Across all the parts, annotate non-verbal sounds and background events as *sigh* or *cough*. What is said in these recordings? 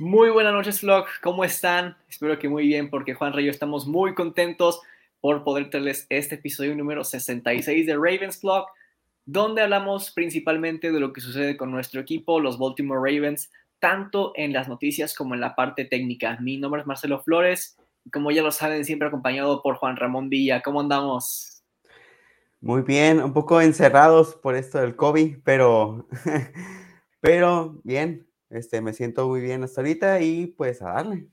Muy buenas noches, Vlog. ¿Cómo están? Espero que muy bien, porque Juan Rayo estamos muy contentos por poder traerles este episodio número 66 de Ravens Vlog, donde hablamos principalmente de lo que sucede con nuestro equipo, los Baltimore Ravens, tanto en las noticias como en la parte técnica. Mi nombre es Marcelo Flores y como ya lo saben, siempre acompañado por Juan Ramón Villa. ¿Cómo andamos? Muy bien, un poco encerrados por esto del COVID, pero, *laughs* pero bien, este, me siento muy bien hasta ahorita y pues a darle.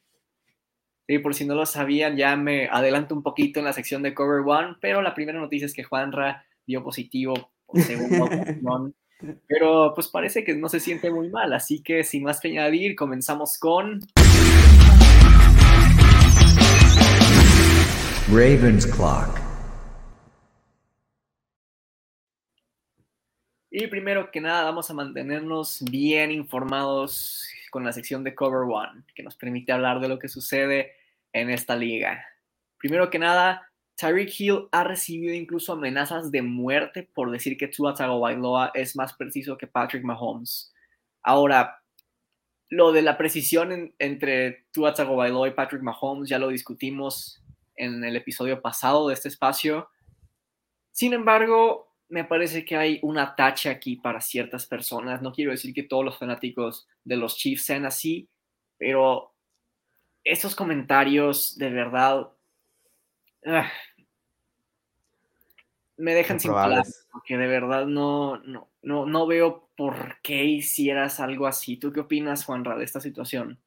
Sí, por si no lo sabían, ya me adelanto un poquito en la sección de Cover One, pero la primera noticia es que Juanra dio positivo por segundo *laughs* pero pues parece que no se siente muy mal, así que sin más que añadir, comenzamos con... Ravens Clock. Y primero que nada, vamos a mantenernos bien informados con la sección de Cover One, que nos permite hablar de lo que sucede en esta liga. Primero que nada, Tyreek Hill ha recibido incluso amenazas de muerte por decir que Tua Tagovailoa es más preciso que Patrick Mahomes. Ahora, lo de la precisión entre Tua Tagovailoa y Patrick Mahomes ya lo discutimos en el episodio pasado de este espacio. Sin embargo, me parece que hay un atache aquí para ciertas personas. No quiero decir que todos los fanáticos de los Chiefs sean así, pero esos comentarios de verdad ah, me dejan sin palabras, porque de verdad no, no, no, no veo por qué hicieras algo así. ¿Tú qué opinas, Juanra, de esta situación?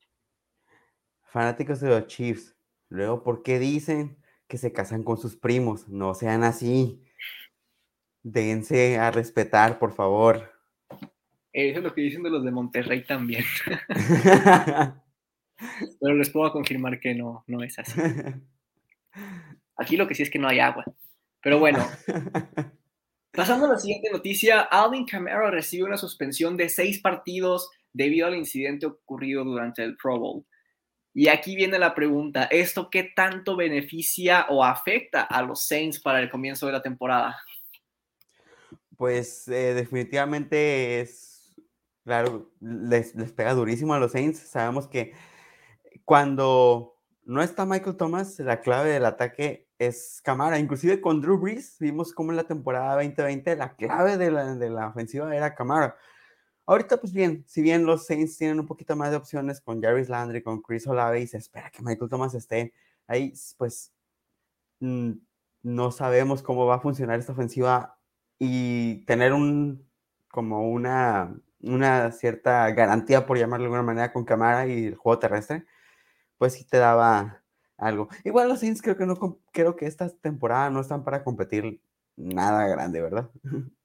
Fanáticos de los Chiefs, luego, ¿por qué dicen que se casan con sus primos? No sean así. Dense a respetar, por favor. Eso es lo que dicen de los de Monterrey también. *laughs* *laughs* Pero les puedo confirmar que no, no es así. Aquí lo que sí es que no hay agua. Pero bueno, pasando a la siguiente noticia, Alvin Kamara recibe una suspensión de seis partidos debido al incidente ocurrido durante el Pro Bowl. Y aquí viene la pregunta, ¿esto qué tanto beneficia o afecta a los Saints para el comienzo de la temporada? Pues eh, definitivamente es, claro, les, pega durísimo a los Saints. Sabemos que cuando no está Michael Thomas, la clave del ataque es Camara. Inclusive con Drew Brees vimos cómo en la temporada 2020 la clave de la, de la ofensiva era Camara. Ahorita, pues bien, si bien los Saints tienen un poquito más de opciones con Jarvis Landry, con Chris Olave y se espera que Michael Thomas esté ahí, pues mm, no sabemos cómo va a funcionar esta ofensiva y tener un, como una, una cierta garantía, por llamarlo de alguna manera, con cámara y el juego terrestre, pues sí te daba algo. Igual los Saints creo que no creo que esta temporada no están para competir nada grande, ¿verdad? *laughs*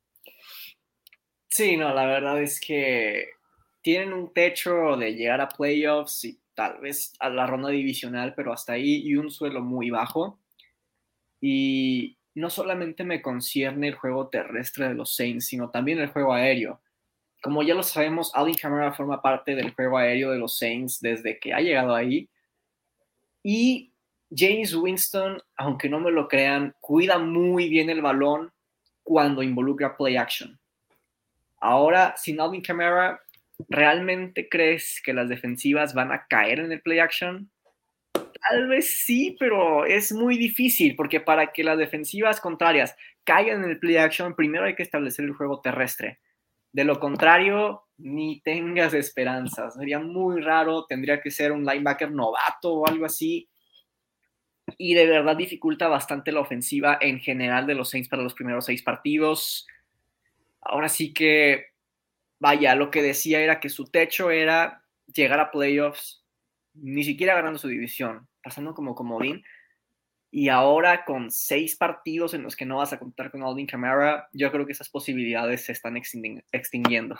Sí, no, la verdad es que tienen un techo de llegar a playoffs y tal vez a la ronda divisional, pero hasta ahí y un suelo muy bajo. Y no solamente me concierne el juego terrestre de los Saints, sino también el juego aéreo. Como ya lo sabemos, Alvin Kamara forma parte del juego aéreo de los Saints desde que ha llegado ahí. Y James Winston, aunque no me lo crean, cuida muy bien el balón cuando involucra play action. Ahora, sin Alvin Kamara, ¿realmente crees que las defensivas van a caer en el play action? Tal vez sí, pero es muy difícil porque para que las defensivas contrarias caigan en el play action, primero hay que establecer el juego terrestre. De lo contrario, ni tengas esperanzas. Sería muy raro, tendría que ser un linebacker novato o algo así. Y de verdad dificulta bastante la ofensiva en general de los Saints para los primeros seis partidos. Ahora sí que, vaya, lo que decía era que su techo era llegar a playoffs ni siquiera ganando su división, pasando como comodín. Y ahora con seis partidos en los que no vas a contar con Alvin Kamara, yo creo que esas posibilidades se están extinguiendo.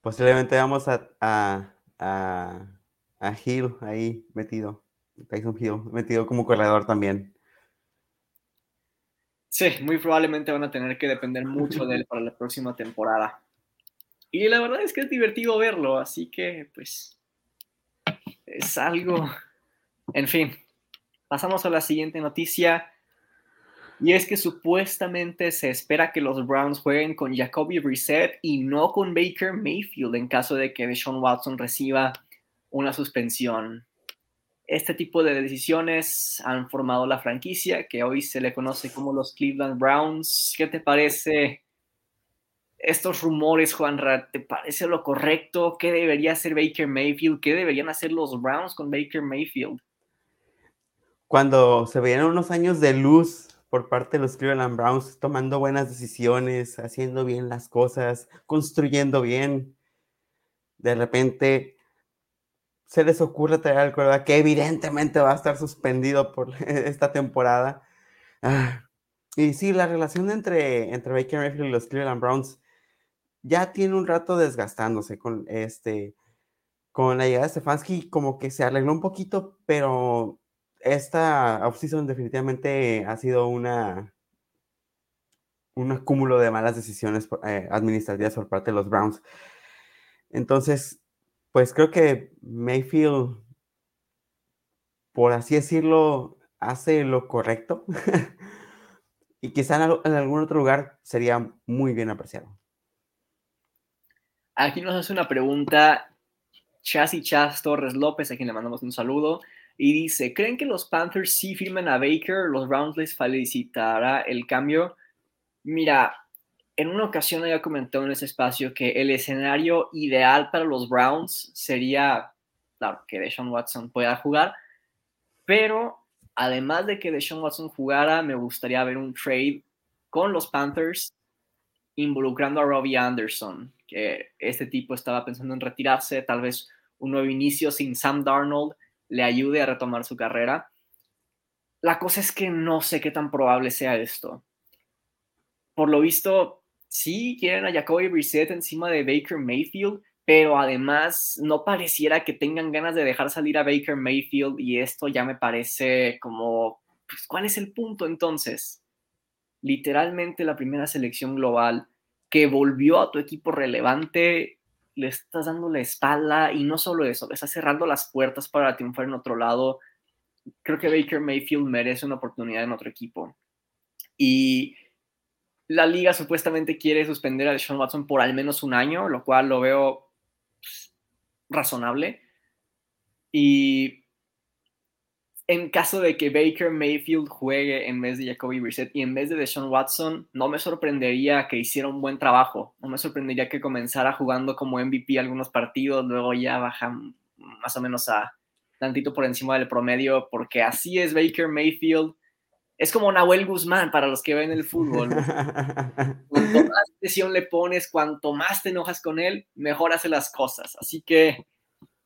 Posiblemente vamos a, a, a, Hill ahí metido, Tyson Hill metido como corredor también. Sí, muy probablemente van a tener que depender mucho de él para la próxima temporada. Y la verdad es que es divertido verlo, así que pues es algo... En fin, pasamos a la siguiente noticia. Y es que supuestamente se espera que los Browns jueguen con Jacoby Brissett y no con Baker Mayfield en caso de que Deshaun Watson reciba una suspensión. Este tipo de decisiones han formado la franquicia que hoy se le conoce como los Cleveland Browns. ¿Qué te parece estos rumores, Juanra? ¿Te parece lo correcto? ¿Qué debería hacer Baker Mayfield? ¿Qué deberían hacer los Browns con Baker Mayfield? Cuando se veían unos años de luz por parte de los Cleveland Browns, tomando buenas decisiones, haciendo bien las cosas, construyendo bien. De repente se les ocurre traer al coreback que evidentemente va a estar suspendido por *laughs* esta temporada. Ah, y sí, la relación entre, entre Baker Mayfield y los Cleveland Browns ya tiene un rato desgastándose con este con la llegada de Stefanski como que se arregló un poquito, pero esta offseason definitivamente ha sido una un acúmulo de malas decisiones eh, administrativas por parte de los Browns. Entonces, pues creo que Mayfield, por así decirlo, hace lo correcto. *laughs* y quizá en, algún otro lugar sería muy bien apreciado. Aquí nos hace una pregunta Chas y Chas Torres López, a quien le mandamos un saludo. Y dice, ¿creen que los Panthers sí firmen a Baker? ¿Los Browns les felicitará el cambio? Mira, en una ocasión había comentado en ese espacio que el escenario ideal para los Browns sería, claro, que Deshaun Watson pueda jugar, pero además de que Deshaun Watson jugara, me gustaría ver un trade con los Panthers involucrando a Robbie Anderson, que este tipo estaba pensando en retirarse, tal vez un nuevo inicio sin Sam Darnold le ayude a retomar su carrera. La cosa es que no sé qué tan probable sea esto. Por lo visto, sí quieren a Jacoby Brissett encima de Baker Mayfield, pero además no pareciera que tengan ganas de dejar salir a Baker Mayfield y esto ya me parece como, pues, ¿cuál es el punto entonces? Literalmente la primera selección global que volvió a tu equipo relevante, le estás dando la espalda y no solo eso, le estás cerrando las puertas para triunfar en otro lado. Creo que Baker Mayfield merece una oportunidad en otro equipo. Y la liga supuestamente quiere suspender a Deshaun Watson por al menos un año, lo cual lo veo pues, razonable. Y en caso de que Baker Mayfield juegue en vez de Jacoby Brissett y en vez de Deshaun Watson, no me sorprendería que hiciera un buen trabajo. No me sorprendería que comenzara jugando como MVP algunos partidos, luego ya baja más o menos a tantito por encima del promedio, porque así es Baker Mayfield es como Nahuel Guzmán para los que ven el fútbol. *laughs* Cuanto más presión le pones, cuanto más te enojas con él, mejor hace las cosas. Así que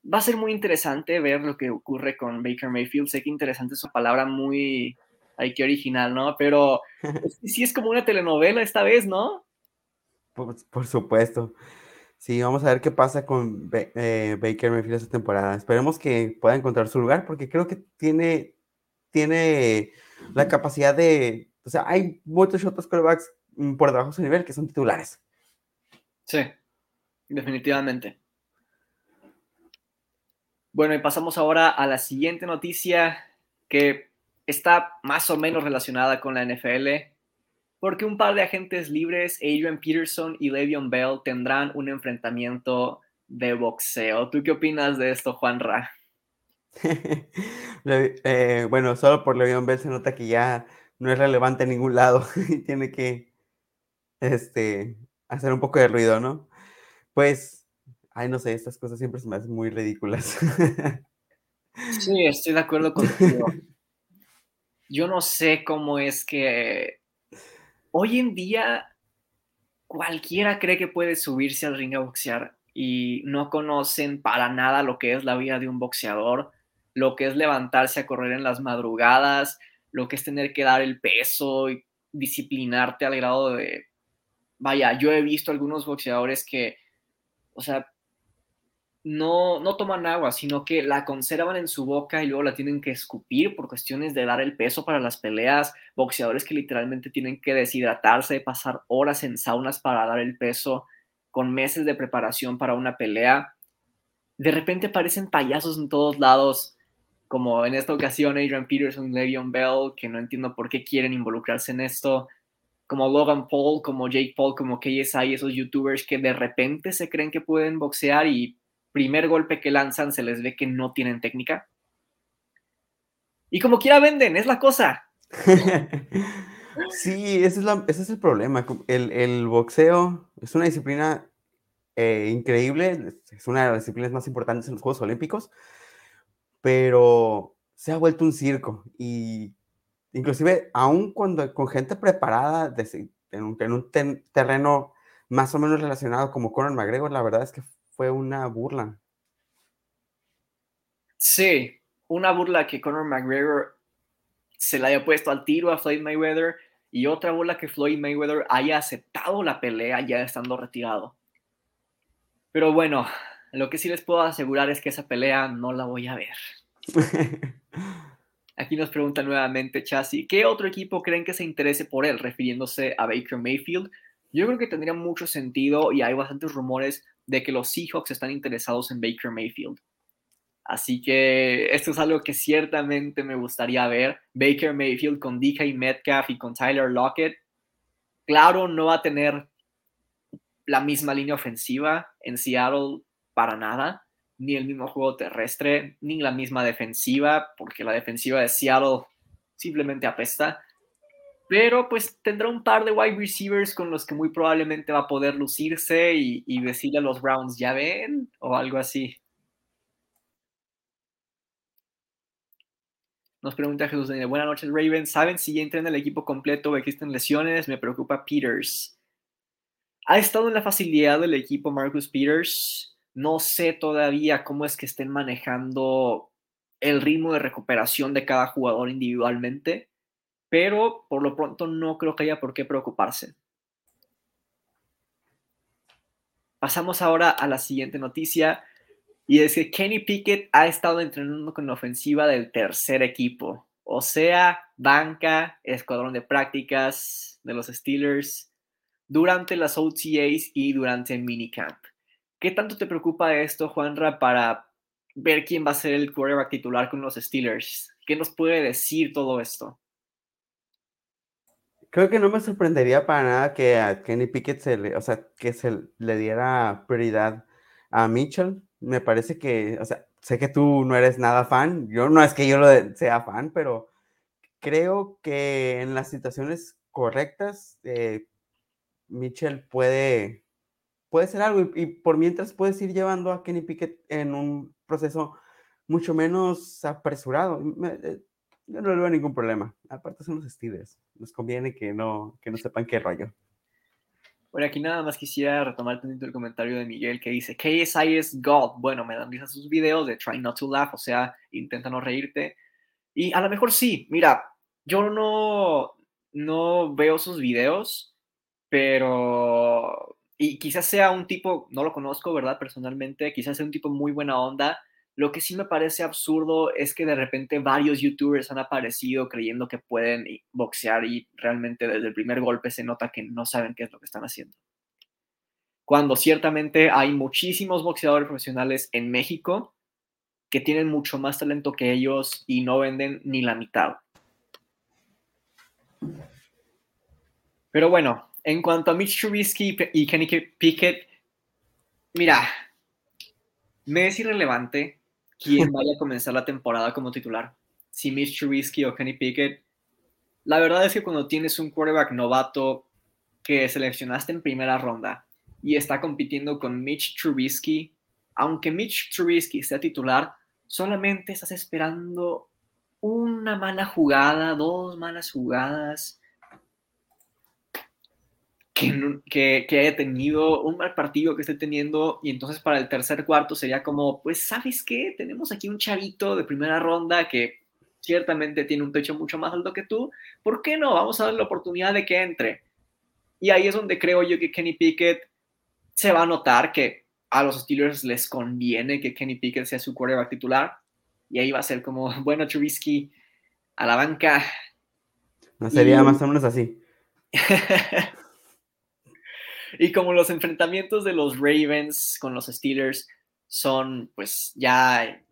va a ser muy interesante ver lo que ocurre con Baker Mayfield. Sé que interesante es su palabra muy, ay, qué original, ¿no? Pero sí es como una telenovela esta vez, ¿no? Por, supuesto. Sí, vamos a ver qué pasa con eh, Baker Mayfield esta temporada. Esperemos que pueda encontrar su lugar porque creo que tiene, tiene la capacidad de, o sea, hay muchos otros quarterbacks mm, por debajo de su nivel que son titulares. Sí, definitivamente. Bueno, y pasamos ahora a la siguiente noticia que está más o menos relacionada con la NFL, porque un par de agentes libres, Adrian Peterson y Le'Veon Bell, tendrán un enfrentamiento de boxeo. ¿Tú qué opinas de esto, Juan Ra? *laughs* Eh, bueno, solo por Le'Veon Bell se nota que ya no es relevante en ningún lado *laughs* y tiene que este, hacer un poco de ruido, ¿no? Pues, ay, no sé, estas cosas siempre se me hacen muy ridículas. Sí, estoy de acuerdo *laughs* contigo. Yo no sé cómo es que hoy en día cualquiera cree que puede subirse al ring a boxear y no conocen para nada lo que es la vida de un boxeador lo que es levantarse a correr en las madrugadas, lo que es tener que dar el peso y disciplinarte al grado de, vaya, yo he visto algunos boxeadores que, o sea, no, no toman agua, sino que la conservan en su boca y luego la tienen que escupir por cuestiones de dar el peso para las peleas, boxeadores que literalmente tienen que deshidratarse, pasar horas en saunas para dar el peso, con meses de preparación para una pelea. De repente aparecen payasos en todos lados como en esta ocasión Adrian Peterson Le'Veon Bell, que no entiendo por qué quieren involucrarse en esto, como Logan Paul, como Jake Paul, como KSI, esos youtubers que de repente se creen que pueden boxear y primer golpe que lanzan se les ve que no tienen técnica. Y como quiera venden, es la cosa. *laughs* sí, ese es, el problema. El, boxeo es una disciplina eh, increíble, es una de las disciplinas más importantes en los Juegos Olímpicos, pero se ha vuelto un circo y inclusive aún cuando con gente preparada en un, terreno más o menos relacionado como Conor McGregor, la verdad es que fue una burla. Sí, una burla que Conor McGregor se le haya puesto al tiro a Floyd Mayweather y otra burla que Floyd Mayweather haya aceptado la pelea ya estando retirado. Pero bueno, lo que sí les puedo asegurar es que esa pelea no la voy a ver. *laughs* Aquí nos pregunta nuevamente Chassis, ¿qué otro equipo creen que se interese por él? Refiriéndose a Baker Mayfield. Yo creo que tendría mucho sentido y hay bastantes rumores de que los Seahawks están interesados en Baker Mayfield. Así que esto es algo que ciertamente me gustaría ver. Baker Mayfield con DK Metcalf y con Tyler Lockett. Claro, no va a tener la misma línea ofensiva en Seattle para nada, ni el mismo juego terrestre, ni la misma defensiva, porque la defensiva de Seattle simplemente apesta. Pero pues tendrá un par de wide receivers con los que muy probablemente va a poder lucirse y, decirle a los Browns, ya ven, o algo así. Nos pregunta Jesús Daniel, buenas noches Ravens, ¿saben si ya en el equipo completo o existen lesiones? Me preocupa Peters. Ha estado en la facilidad del equipo Marcus Peters. No sé todavía cómo es que estén manejando el ritmo de recuperación de cada jugador individualmente, pero por lo pronto no creo que haya por qué preocuparse. Pasamos ahora a la siguiente noticia, y es que Kenny Pickett ha estado entrenando con la ofensiva del tercer equipo, o sea, banca, escuadrón de prácticas de los Steelers, durante las OTAs y durante el minicamp. ¿Qué tanto te preocupa esto, Juanra, para ver quién va a ser el quarterback titular con los Steelers? ¿Qué nos puede decir todo esto? Creo que no me sorprendería para nada que a Kenny Pickett se le, o sea, que se le diera prioridad a Mitchell. Me parece que, o sea, sé que tú no eres nada fan. Yo no es que yo lo sea fan, pero creo que en las situaciones correctas, eh, Mitchell puede, puede ser algo y, por mientras puedes ir llevando a Kenny Pickett en un proceso mucho menos apresurado. Eh, yo no veo ningún problema. Aparte son los Steelers. Nos conviene que no, que no sepan qué rollo. Bueno, aquí nada más quisiera retomar el comentario de Miguel que dice, KSI es God. Bueno, me dan risa sus videos de Try Not to Laugh, o sea, intenta no reírte. Y a lo mejor sí, mira, yo no, no veo sus videos, pero, y quizás sea un tipo, no lo conozco, ¿verdad? Personalmente, quizás sea un tipo muy buena onda. Lo que sí me parece absurdo es que de repente varios youtubers han aparecido creyendo que pueden boxear y realmente desde el primer golpe se nota que no saben qué es lo que están haciendo. Cuando ciertamente hay muchísimos boxeadores profesionales en México que tienen mucho más talento que ellos y no venden ni la mitad. Pero bueno, en cuanto a Mitch Trubisky y Kenny Pickett, mira, me es irrelevante quién *laughs* vaya a comenzar la temporada como titular. Si Mitch Trubisky o Kenny Pickett. La verdad es que cuando tienes un quarterback novato que seleccionaste en primera ronda y está compitiendo con Mitch Trubisky, aunque Mitch Trubisky sea titular, solamente estás esperando una mala jugada, dos malas jugadas que, que, haya tenido un mal partido que esté teniendo y entonces para el tercer cuarto sería como, pues, ¿sabes qué? Tenemos aquí un chavito de primera ronda que ciertamente tiene un techo mucho más alto que tú, ¿por qué no? Vamos a darle la oportunidad de que entre. Y ahí es donde creo yo que Kenny Pickett se va a notar que a los Steelers les conviene que Kenny Pickett sea su quarterback titular. Y ahí va a ser como, *laughs* bueno, Trubisky a la banca. No sería más o menos así. *laughs* Y como los enfrentamientos de los Ravens con los Steelers son pues ya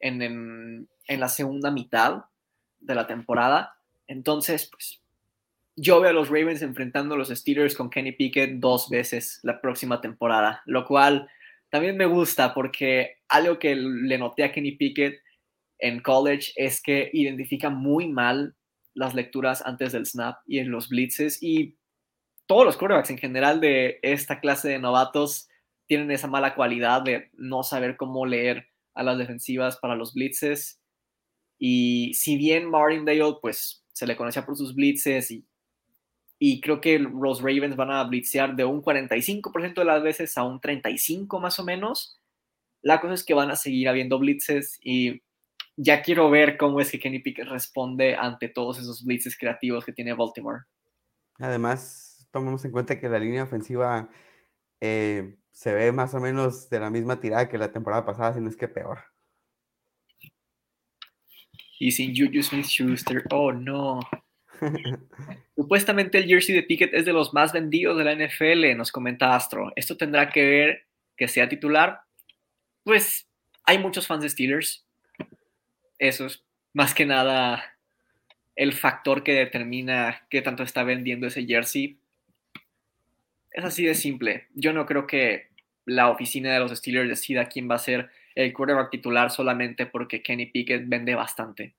en, en la segunda mitad de la temporada. Entonces, pues yo veo a los Ravens enfrentando a los Steelers con Kenny Pickett dos veces la próxima temporada, lo cual también me gusta porque algo que le noté a Kenny Pickett en college es que identifica muy mal las lecturas antes del snap y en los blitzes y todos los quarterbacks en general de esta clase de novatos tienen esa mala cualidad de no saber cómo leer a las defensivas para los blitzes. Y si bien Martindale, pues se le conocía por sus blitzes y y creo que los Ravens van a blitzear de un 45% de las veces a un 35% más o menos. La cosa es que van a seguir habiendo blitzes y ya quiero ver cómo es que Kenny Pickett responde ante todos esos blitzes creativos que tiene Baltimore. Además, tomemos en cuenta que la línea ofensiva eh, se ve más o menos de la misma tirada que la temporada pasada, si no es que peor. Y sin Juju Smith Schuster, oh no. *laughs* Supuestamente el jersey de Pickett es de los más vendidos de la NFL, nos comenta Astro. ¿Esto tendrá que ver que sea titular? Pues hay muchos fans de Steelers. Eso es más que nada el factor que determina qué tanto está vendiendo ese jersey. Es así de simple. Yo no creo que la oficina de los Steelers decida quién va a ser el quarterback titular solamente porque Kenny Pickett vende bastante.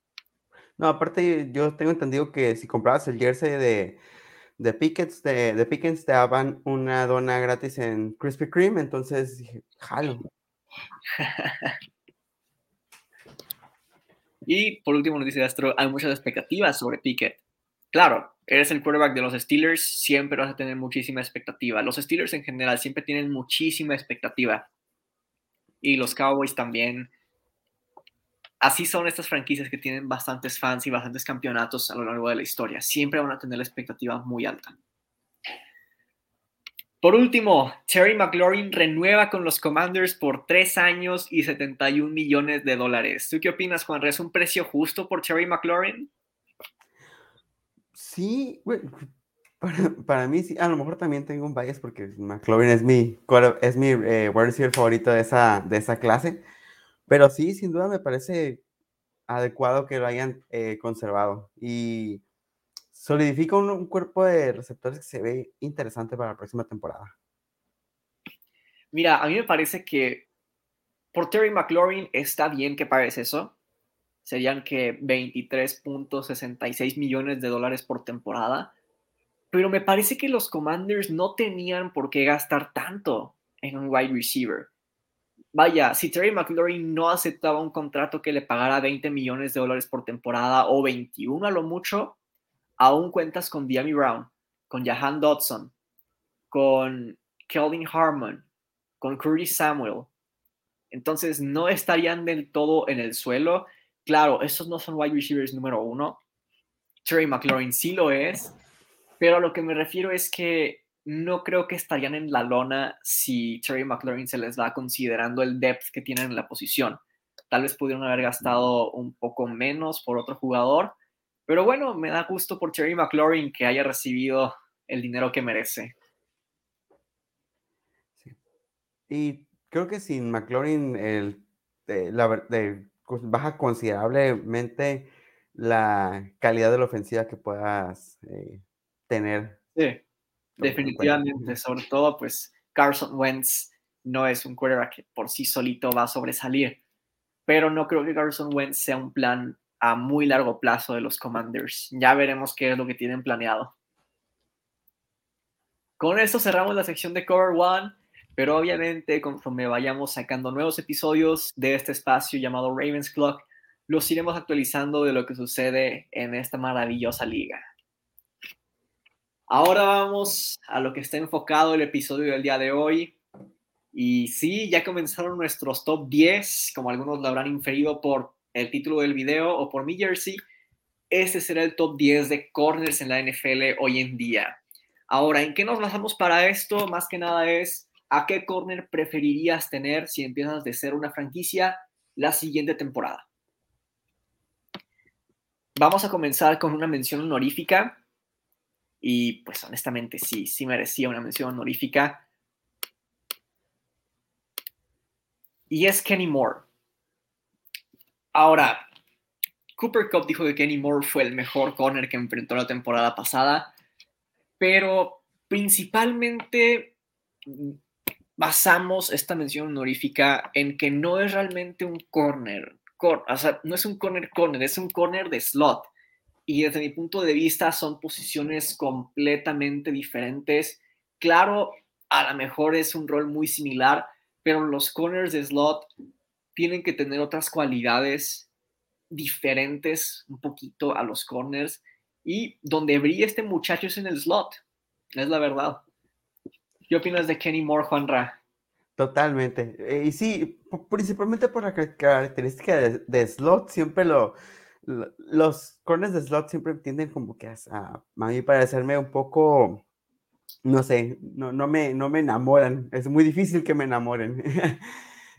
No, aparte yo tengo entendido que si comprabas el jersey de, de Pickens, de, de Pickens te daban una dona gratis en Krispy Kreme, entonces dije, jalo. *laughs* y por último nos dice Astro, hay muchas expectativas sobre Pickett. Claro, eres el quarterback de los Steelers, siempre vas a tener muchísima expectativa. Los Steelers en general siempre tienen muchísima expectativa. Y los Cowboys también así son estas franquicias que tienen bastantes fans y bastantes campeonatos a lo largo de la historia. Siempre van a tener la expectativa muy alta. Por último, Terry McLaurin renueva con los Commanders por tres años y 71 millones de dólares. ¿Tú qué opinas, Juan? ¿Es un precio justo por Terry McLaurin? Sí, *laughs* para, mí sí. A lo mejor también tengo un bias porque McLaurin es mi, es mi eh, favorito de esa, de esa clase. Pero sí, sin duda me parece adecuado que lo hayan eh, conservado y solidifica un, cuerpo de receptores que se ve interesante para la próxima temporada. Mira, a mí me parece que por Terry McLaurin está bien que pagues eso. Serían que 23.66 millones de dólares por temporada. Pero me parece que los Commanders no tenían por qué gastar tanto en un wide receiver vaya, si Terry McLaurin no aceptaba un contrato que le pagara 20 millones de dólares por temporada o 21 a lo mucho, aún cuentas con Diami Brown, con Jahan Dodson, con Kelvin Harmon, con Curtis Samuel. Entonces no estarían del todo en el suelo. Claro, esos no son wide receivers número uno. Terry McLaurin sí lo es, pero a lo que me refiero es que no creo que estarían en la lona si Terry McLaurin se les va considerando el depth que tienen en la posición. Tal vez pudieron haber gastado un poco menos por otro jugador, pero bueno, me da gusto por Terry McLaurin que haya recibido el dinero que merece. Y creo que sin McLaurin el, eh, la, pues, baja considerablemente la calidad de la ofensiva que puedas eh, tener. Sí. Definitivamente, sobre todo, pues Carson Wentz no es un quarterback que por sí solito va a sobresalir, pero no creo que Carson Wentz sea un plan a muy largo plazo de los Commanders. Ya veremos qué es lo que tienen planeado. Con esto cerramos la sección de Cover One, pero obviamente conforme vayamos sacando nuevos episodios de este espacio llamado Ravens Clock, los iremos actualizando de lo que sucede en esta maravillosa liga. Ahora vamos a lo que está enfocado el episodio del día de hoy. Y sí, ya comenzaron nuestros top 10, como algunos lo habrán inferido por el título del video o por mi jersey. Este será el top 10 de corners en la NFL hoy en día. Ahora, ¿en qué nos basamos para esto? Más que nada es, ¿a qué corner preferirías tener si empiezas de ser una franquicia la siguiente temporada? Vamos a comenzar con una mención honorífica y pues honestamente sí, sí merecía una mención honorífica. Y es Kenny Moore. Ahora, Cooper Cup dijo que Kenny Moore fue el mejor corner que enfrentó la temporada pasada, pero principalmente basamos esta mención honorífica en que no es realmente un corner, o sea, no es un corner corner, es un corner de slot. Y desde mi punto de vista son posiciones completamente diferentes. Claro, a lo mejor es un rol muy similar, pero los corners de slot tienen que tener otras cualidades diferentes un poquito a los corners y donde brilla este muchacho es en el slot, es la verdad. ¿Qué opinas de Kenny Moore, Juanra? Totalmente. Eh, y sí, principalmente por la característica de, slot, siempre lo, los corners de slot siempre tienden como que a, a mí parecerme un poco, no sé, no, no, me, no me enamoran. Es muy difícil que me enamoren. *laughs*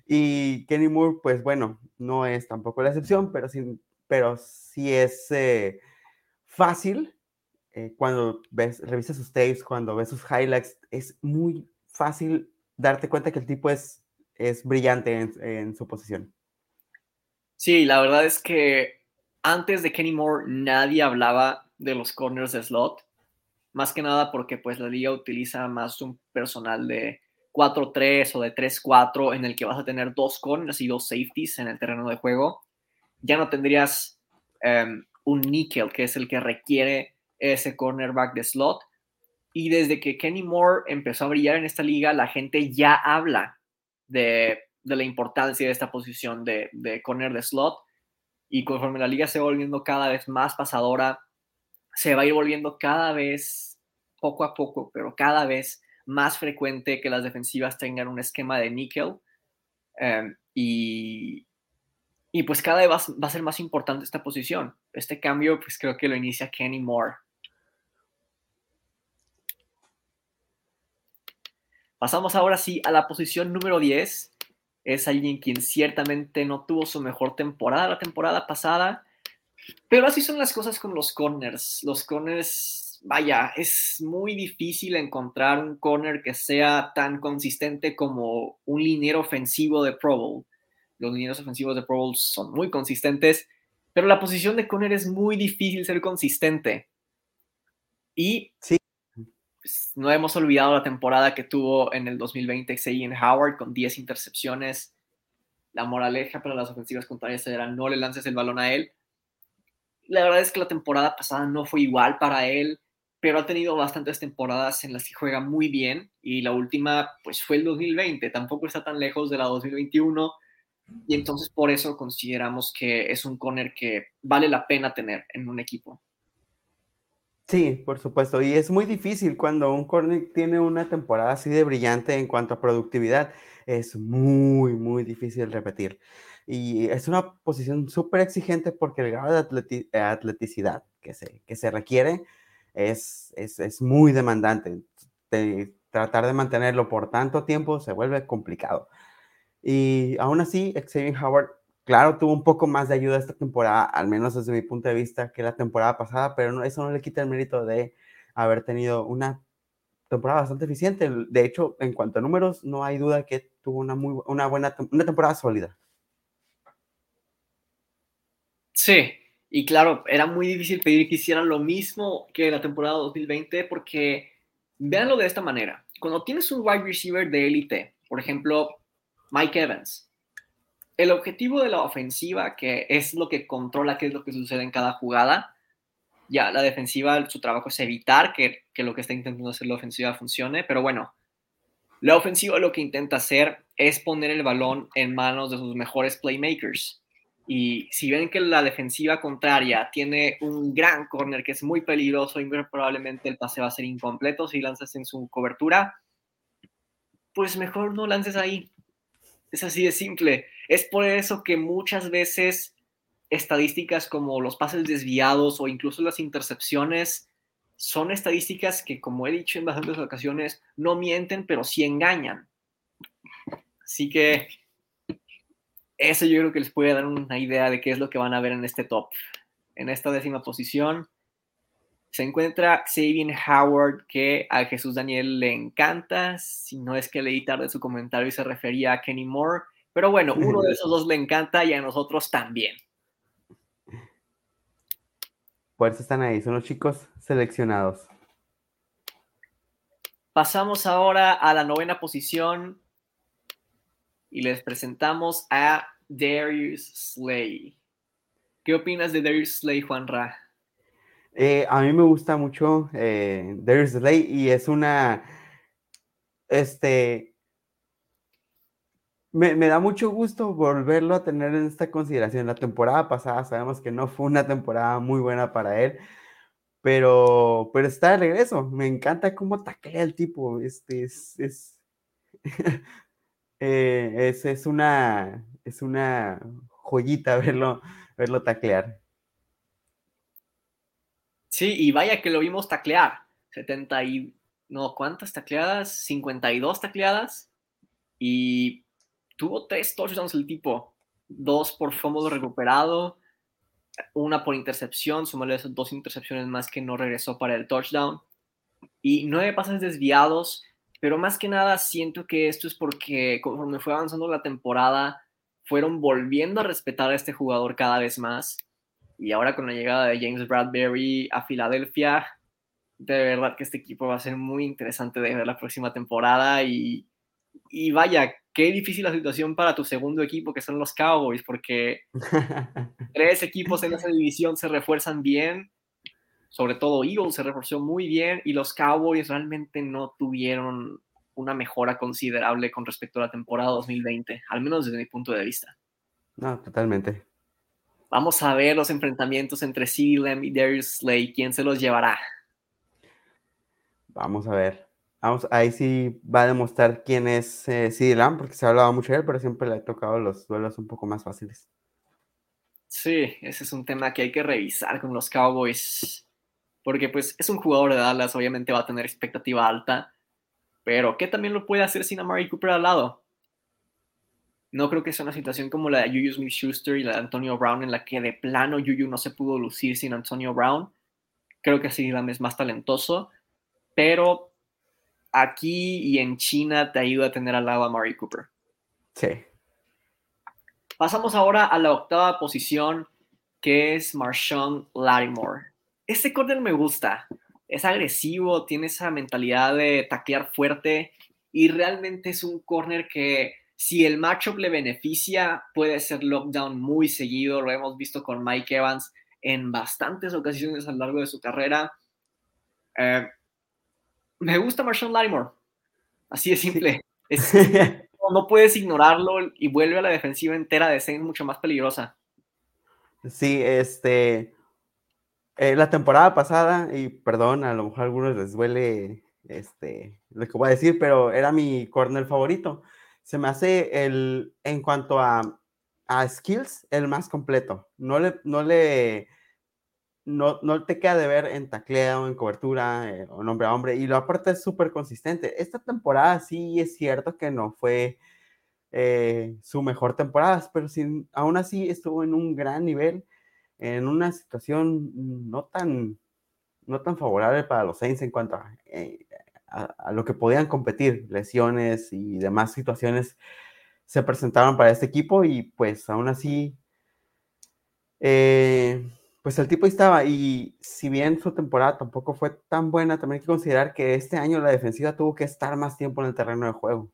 y Kenny Moore, pues bueno, no es tampoco la excepción, pero sí, pero sí es eh, fácil eh, cuando ves, revisas sus tapes, cuando ves sus highlights, es muy fácil darte cuenta que el tipo es, es brillante en, su posición. Sí, la verdad es que antes de Kenny Moore nadie hablaba de los corners de slot, más que nada porque pues la liga utiliza más un personal de 4-3 o de 3-4 en el que vas a tener dos corners y dos safeties en el terreno de juego. Ya no tendrías em, un nickel, que es el que requiere ese cornerback de slot. Y desde que Kenny Moore empezó a brillar en esta liga, la gente ya habla de, la importancia de esta posición de, de corner de slot. Y conforme la liga se va volviendo cada vez más pasadora, se va a ir volviendo cada vez, poco a poco, pero cada vez más frecuente que las defensivas tengan un esquema de níquel. Em, y, y pues cada vez va, va, a ser más importante esta posición. Este cambio, pues creo que lo inicia Kenny Moore Pasamos ahora sí a la posición número 10. Es alguien quien ciertamente no tuvo su mejor temporada la temporada pasada, pero así son las cosas con los corners. Los corners, vaya, es muy difícil encontrar un corner que sea tan consistente como un liniero ofensivo de Pro Bowl. Los linieros ofensivos de Pro Bowl son muy consistentes, pero la posición de corner es muy difícil ser consistente. Y sí. Pues, no hemos olvidado la temporada que tuvo en el 2020 Xavier Howard con 10 intercepciones. La moraleja para las ofensivas contrarias era no le lances el balón a él. La verdad es que la temporada pasada no fue igual para él, pero ha tenido bastantes temporadas en las que juega muy bien y la última pues fue el 2020, tampoco está tan lejos de la 2021 y entonces por eso consideramos que es un corner que vale la pena tener en un equipo. Sí, por supuesto. Y es muy difícil cuando un corner tiene una temporada así de brillante en cuanto a productividad. Es muy, muy difícil repetir. Y es una posición súper exigente porque el grado de atleticidad que se, que se requiere es, es, es muy demandante. tratar de mantenerlo por tanto tiempo se vuelve complicado. Y aún así, Xavier Howard Claro, tuvo un poco más de ayuda esta temporada, al menos desde mi punto de vista, que la temporada pasada, pero eso no le quita el mérito de haber tenido una temporada bastante eficiente. De hecho, en cuanto a números, no hay duda que tuvo una, muy, una buena una temporada sólida. Sí, y claro, era muy difícil pedir que hicieran lo mismo que la temporada 2020 porque véanlo de esta manera. Cuando tienes un wide receiver de élite, por ejemplo, Mike Evans, el objetivo de la ofensiva, que es lo que controla qué es lo que sucede en cada jugada, ya la defensiva, su trabajo es evitar que, lo que está intentando hacer la ofensiva funcione, pero bueno, la ofensiva lo que intenta hacer es poner el balón en manos de sus mejores playmakers. Y si ven que la defensiva contraria tiene un gran corner que es muy peligroso y probablemente el pase va a ser incompleto si lanzas en su cobertura, pues mejor no lances ahí. Es así de simple. Es por eso que muchas veces estadísticas como los pases desviados o incluso las intercepciones son estadísticas que, como he dicho en bastantes ocasiones, no mienten, pero sí engañan. Así que eso yo creo que les puede dar una idea de qué es lo que van a ver en este top. En esta décima posición se encuentra Xavier Howard, que a Jesús Daniel le encanta, si no es que leí tarde su comentario y se refería a Kenny Moore. Pero bueno, uno de esos dos le encanta y a nosotros también. Por eso están ahí, son los chicos seleccionados. Pasamos ahora a la novena posición y les presentamos a Darius Slay. ¿Qué opinas de Darius Slay, Juan Ra? Eh, a mí me gusta mucho eh, Slay y es una, este, me, me, da mucho gusto volverlo a tener en esta consideración. La temporada pasada sabemos que no fue una temporada muy buena para él, pero, pero está de regreso. Me encanta cómo taclea el tipo. Este, es, es, *laughs* eh, es, es, una, es una joyita *laughs* verlo, verlo taclear. Sí, y vaya que lo vimos taclear. 70 y... No, ¿cuántas tacleadas? 52 tacleadas. Y tuvo tres touchdowns el tipo. Dos por fumble recuperado, una por intercepción, sumarle esas dos intercepciones más que no regresó para el touchdown. Y nueve pases desviados, pero más que nada siento que esto es porque conforme fue avanzando la temporada, fueron volviendo a respetar a este jugador cada vez más. Y ahora con la llegada de James Bradbury a Filadelfia, de verdad que este equipo va a ser muy interesante de ver la próxima temporada. Y, y vaya, qué difícil la situación para tu segundo equipo, que son los Cowboys, porque *laughs* tres equipos en esa división se refuerzan bien, sobre todo Eagles se reforzó muy bien, y los Cowboys realmente no tuvieron una mejora considerable con respecto a la temporada 2020, al menos desde mi punto de vista. No, totalmente. Vamos a ver los enfrentamientos entre CeeDee Lamb y Darius Slay. ¿Quién se los llevará? Vamos a ver ahí sí va a demostrar quién es eh, Lamb, porque se ha hablado mucho de él, pero siempre le ha tocado los duelos un poco más fáciles. Sí, ese es un tema que hay que revisar con los Cowboys, porque pues es un jugador de Dallas, obviamente va a tener expectativa alta, pero ¿qué también lo puede hacer sin Amari Cooper al lado? No creo que sea una situación como la de Juju Smith-Schuster y la de Antonio Brown, en la que de plano Juju no se pudo lucir sin Antonio Brown. Creo que Lamb es más talentoso, pero aquí y en China te ayuda a tener al lado a Mari Cooper. Sí. Pasamos ahora a la octava posición, que es Marshawn Lattimore. Este corner me gusta. Es agresivo, tiene esa mentalidad de taclear fuerte y realmente es un corner que si el matchup le beneficia, puede ser lockdown muy seguido. Lo hemos visto con Mike Evans en bastantes ocasiones a lo largo de su carrera. Eh, me gusta Marshawn Lattimore. Así de simple. *laughs* no puedes ignorarlo y vuelve a la defensiva entera de Saints mucho más peligrosa. Sí, este. Eh, la temporada pasada, y perdón, a lo mejor a algunos les duele este, lo que voy a decir, pero era mi corner favorito. Se me hace el, en cuanto a, a skills, el más completo. No le, no le, no, no te queda de ver en tacleo, en cobertura, eh, o hombre a hombre, y lo aparte es súper consistente. Esta temporada sí es cierto que no fue eh, su mejor temporada, pero sin, aún así estuvo en un gran nivel, en una situación no tan, no tan favorable para los Saints en cuanto a, eh, a lo que podían competir, lesiones y demás situaciones se presentaron para este equipo y pues aún así... Eh, pues el tipo estaba, y si bien su temporada tampoco fue tan buena, también hay que considerar que este año la defensiva tuvo que estar más tiempo en el terreno de juego.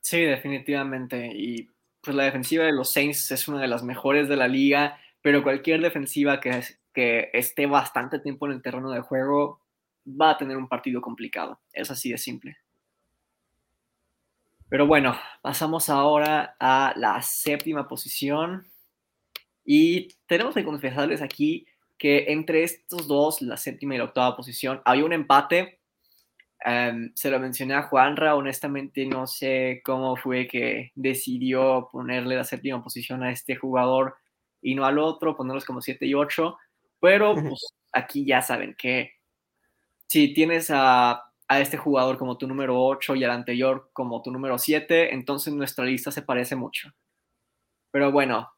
Sí, definitivamente. Y pues la defensiva de los Saints es una de las mejores de la liga, pero cualquier defensiva que, que esté bastante tiempo en el terreno de juego va a tener un partido complicado. Es así de simple. Pero bueno, pasamos ahora a la séptima posición. Y tenemos que confesarles aquí que entre estos dos, la séptima y la octava posición, había un empate. Em, se lo mencioné a Juanra, honestamente no sé cómo fue que decidió ponerle la séptima posición a este jugador y no al otro, ponerlos como 7 y 8, pero pues aquí ya saben que si tienes a, a este jugador como tu número 8 y al anterior como tu número 7, entonces nuestra lista se parece mucho. Pero bueno,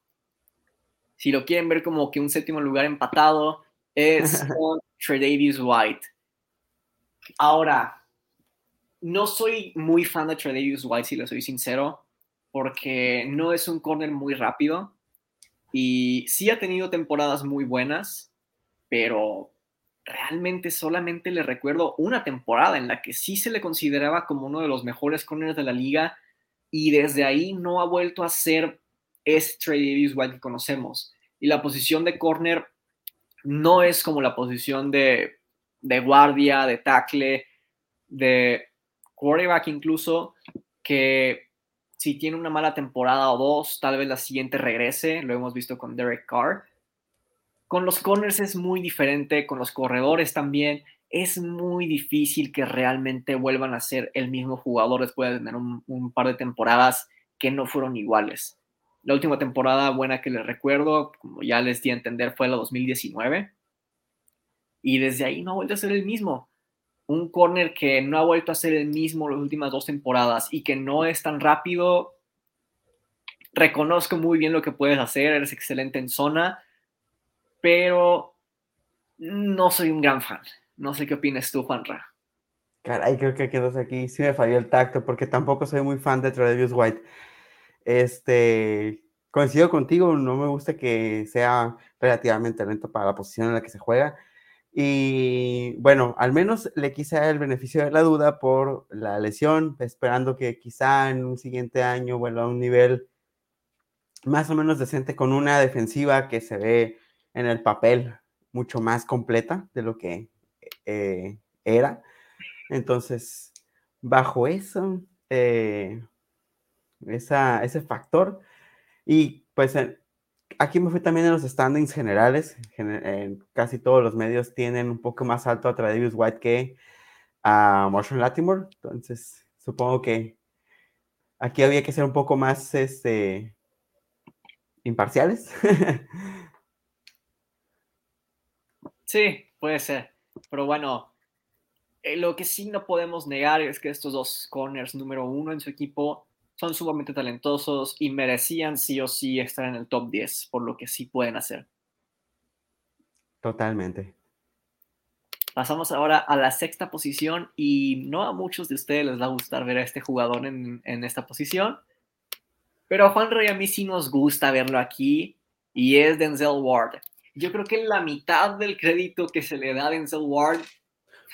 si lo quieren ver como que un séptimo lugar empatado, es *laughs* con Davis White. Ahora, no soy muy fan de Davis White, si lo soy sincero, porque no es un corner muy rápido. Y sí ha tenido temporadas muy buenas, pero realmente solamente le recuerdo una temporada en la que sí se le consideraba como uno de los mejores corners de la liga y desde ahí no ha vuelto a ser ese Trey Davis White que conocemos. Y la posición de corner no es como la posición de, de guardia, de tackle, de quarterback incluso, que si tiene una mala temporada o dos, tal vez la siguiente regrese, lo hemos visto con Derek Carr. Con los corners es muy diferente, con los corredores también. Es muy difícil que realmente vuelvan a ser el mismo jugador después de tener un, par de temporadas que no fueron iguales. La última temporada buena que les recuerdo, como ya les di a entender, fue la 2019. Y desde ahí no ha vuelto a ser el mismo. Un corner que no ha vuelto a ser el mismo las últimas dos temporadas y que no es tan rápido. Reconozco muy bien lo que puedes hacer, eres excelente en zona, pero no soy un gran fan. No sé qué opinas tú, Juanra. Caray, creo que quedas aquí. Sí me falló el tacto porque tampoco soy muy fan de Travis White. Este, coincido contigo, no me gusta que sea relativamente lento para la posición en la que se juega. Y bueno, al menos le quise el beneficio de la duda por la lesión, esperando que quizá en un siguiente año vuelva a un nivel más o menos decente con una defensiva que se ve en el papel mucho más completa de lo que eh, era. Entonces, bajo eso, eh, esa, ese factor. Y pues aquí me fui también en los standings generales. En, casi todos los medios tienen un poco más alto a Travis White que a Marshall Latimore. Entonces, supongo que aquí había que ser un poco más este, imparciales. *laughs* sí, puede ser. Pero bueno, eh, lo que sí no podemos negar es que estos dos corners número uno en su equipo son sumamente talentosos y merecían sí o sí estar en el top 10, por lo que sí pueden hacer. Totalmente. Pasamos ahora a la sexta posición y no a muchos de ustedes les va a gustar ver a este jugador en, esta posición, pero a Juan Rey a mí sí nos gusta verlo aquí y es Denzel Ward. Yo creo que la mitad del crédito que se le da a Denzel Ward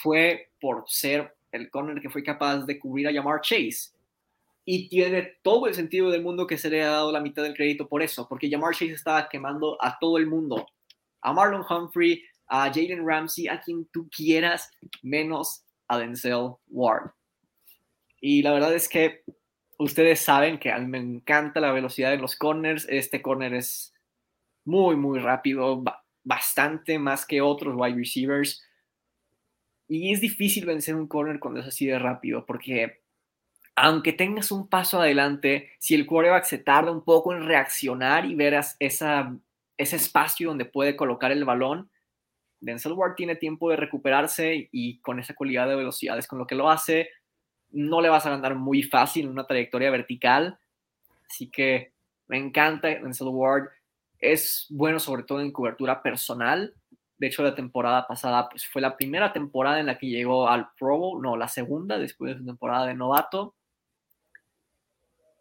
fue por ser el corner que fue capaz de cubrir a Jamar Chase y tiene todo el sentido del mundo que se le ha dado la mitad del crédito por eso, porque Jamar Chase estaba quemando a todo el mundo, a Marlon Humphrey, a Jaden Ramsey, a quien tú quieras, menos a Denzel Ward. Y la verdad es que ustedes saben que a mí me encanta la velocidad de los corners. Este corner es muy, muy rápido, bastante más que otros wide receivers. Y es difícil vencer un corner cuando es así de rápido, porque aunque tengas un paso adelante, si el quarterback se tarda un poco en reaccionar y verás esa, ese espacio donde puede colocar el balón, Denzel Ward tiene tiempo de recuperarse y con esa cualidad de velocidades con lo que lo hace, no le vas a ganar muy fácil en una trayectoria vertical. Así que me encanta Denzel Ward. Es bueno sobre todo en cobertura personal. De hecho, la temporada pasada pues, fue la primera temporada en la que llegó al Pro Bowl, no, la segunda, después de su temporada de novato.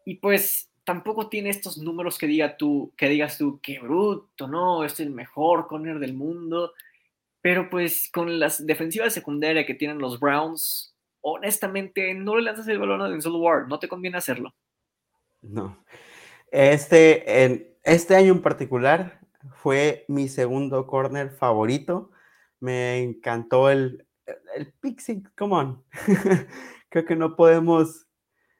Y pues tampoco tiene estos números que, diga tú, que digas tú, qué bruto, no, es el mejor corner del mundo. Pero pues con las defensivas secundarias que tienen los Browns, honestamente no le lanzas el balón a Denzel Ward, no te conviene hacerlo. No. Este, en, este año en particular fue mi segundo corner favorito. Me encantó el, el pixie, come on. *laughs* Creo que no podemos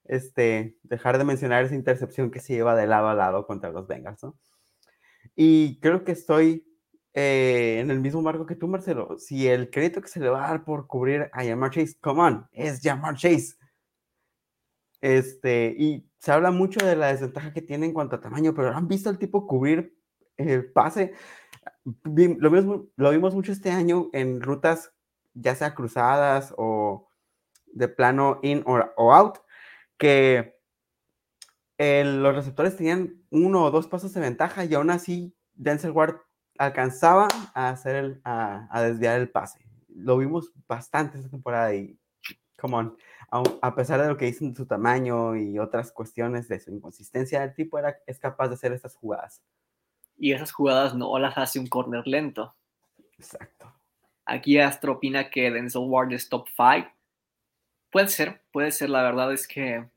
este, dejar de mencionar esa intercepción que se lleva de lado a lado contra los Bengals, ¿no? Y creo que estoy eh, en el mismo marco que tú, Marcelo. Si el crédito que se le va a dar por cubrir a Jamar Chase, come on, es Jamar Chase. Este, y se habla mucho de la desventaja que tiene en cuanto a tamaño, pero ¿han visto el tipo cubrir el pase? Lo vimos, lo vimos mucho este año en rutas ya sea cruzadas o de plano in o out, que los receptores tenían uno o dos pasos de ventaja y aún así Denzel Ward alcanzaba a, hacer a, desviar el pase. Lo vimos bastante esta temporada y, come on, a, pesar de lo que dicen de su tamaño y otras cuestiones de su inconsistencia, el tipo era, es capaz de hacer estas jugadas. y esas jugadas no las hace un corner lento. Exacto. Aquí Astro opina que Denzel Ward es top 5. Puede ser, puede ser. La verdad es que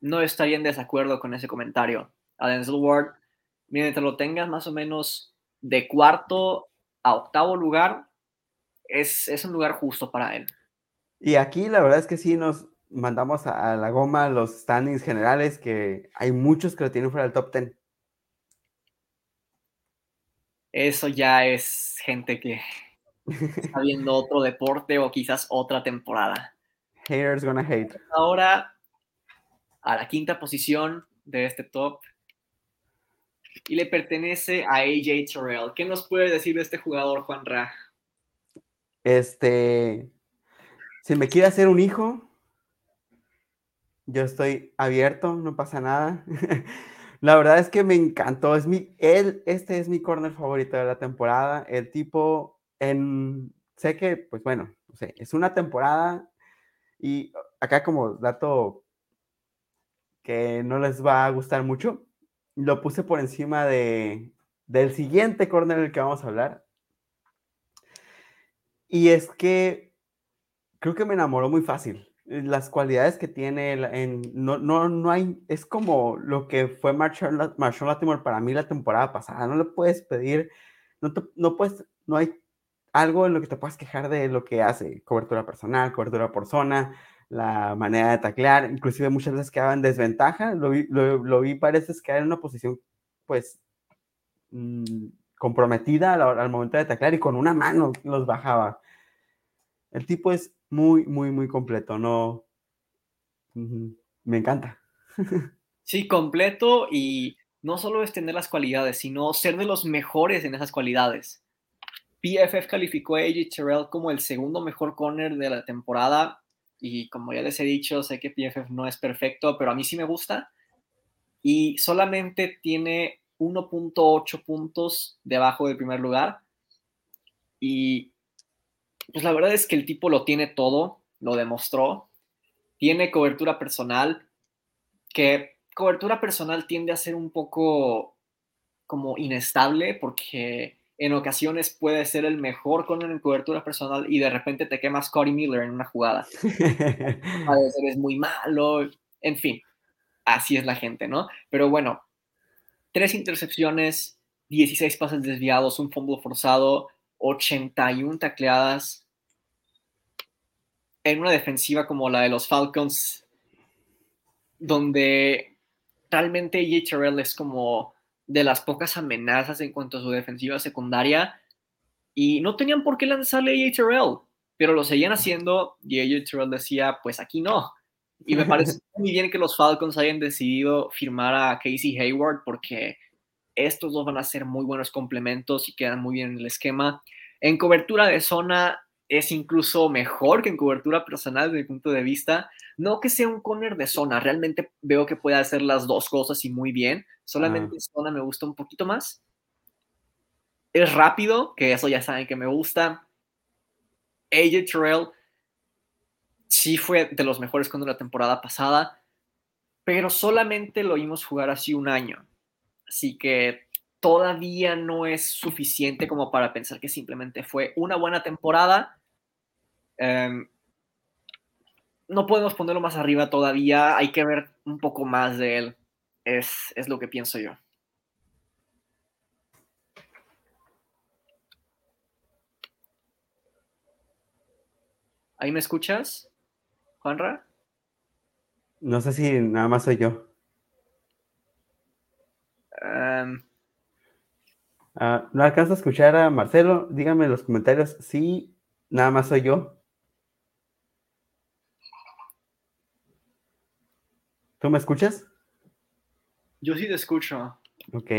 no estaría en desacuerdo con ese comentario. A Denzel Ward, mientras lo tengas más o menos de cuarto a octavo lugar, es, es un lugar justo para él. Y aquí la verdad es que sí nos mandamos a, la goma los standings generales, que hay muchos que lo tienen fuera del top 10. Eso ya es gente que está *laughs* viendo otro deporte o quizás otra temporada. Haters gonna hate. Ahora a la quinta posición de este top y le pertenece a AJ Terrell. ¿Qué nos puede decir de este jugador, Juan Ra? Este, si me quiere hacer un hijo, yo estoy abierto, no pasa nada. *laughs* la verdad es que me encantó. Es mi, él, este es mi corner favorito de la temporada. El tipo, en, sé que, pues bueno, no sé, es una temporada y acá como dato que no les va a gustar mucho, lo puse por encima de, del siguiente corner del que vamos a hablar. Y es que creo que me enamoró muy fácil. Las cualidades que tiene, en, no, no, no hay, es como lo que fue Marshall, Marshall Latimore para mí la temporada pasada. No le puedes pedir, no, no puedes, no hay algo en lo que te puedas quejar de lo que hace. Cobertura personal, cobertura por zona, la manera de taclear, inclusive muchas veces quedaba en desventaja, lo vi, lo, vi parece en una posición pues mm, comprometida al, momento de taclear y con una mano los bajaba. El tipo es muy, muy, muy completo, no, me encanta. *laughs* Sí, completo y no solo es tener las cualidades, sino ser de los mejores en esas cualidades. PFF calificó a AJ Terrell como el segundo mejor corner de la temporada y como ya les he dicho, sé que PFF no es perfecto, pero a mí sí me gusta. Y solamente tiene 1.8 puntos debajo del primer lugar. Y pues la verdad es que el tipo lo tiene todo, lo demostró. Tiene cobertura personal, que cobertura personal tiende a ser un poco como inestable porque en ocasiones puede ser el mejor con una cobertura personal y de repente te quemas Cody Miller en una jugada. *laughs* A veces es muy malo, en fin, así es la gente, ¿no? Pero bueno, tres intercepciones, 16 pases desviados, un fumble forzado, 81 tacleadas en una defensiva como la de los Falcons, donde realmente J. Terrell es como de las pocas amenazas en cuanto a su defensiva secundaria y no tenían por qué lanzarle a AJ Terrell, pero lo seguían haciendo y AJ Terrell decía, pues aquí no. Y me parece *laughs* muy bien que los Falcons hayan decidido firmar a Casey Hayward porque estos dos van a ser muy buenos complementos y quedan muy bien en el esquema. En cobertura de zona, es incluso mejor que en cobertura personal desde mi punto de vista. No que sea un corner de zona, realmente veo que puede hacer las dos cosas y muy bien. Solamente ah. zona me gusta un poquito más. Es rápido, que eso ya saben que me gusta. AJ Terrell sí fue de los mejores con la temporada pasada, pero solamente lo vimos jugar así un año. Así que todavía no es suficiente como para pensar que simplemente fue una buena temporada Em, no podemos ponerlo más arriba todavía, hay que ver un poco más de él, es, es lo que pienso yo. ¿Ahí me escuchas, Juanra? No sé si nada más soy yo. Ah, ¿No alcanzo a escuchar a Marcelo? Díganme en los comentarios si nada más soy yo. ¿Tú me escuchas? Yo sí te escucho. Ok.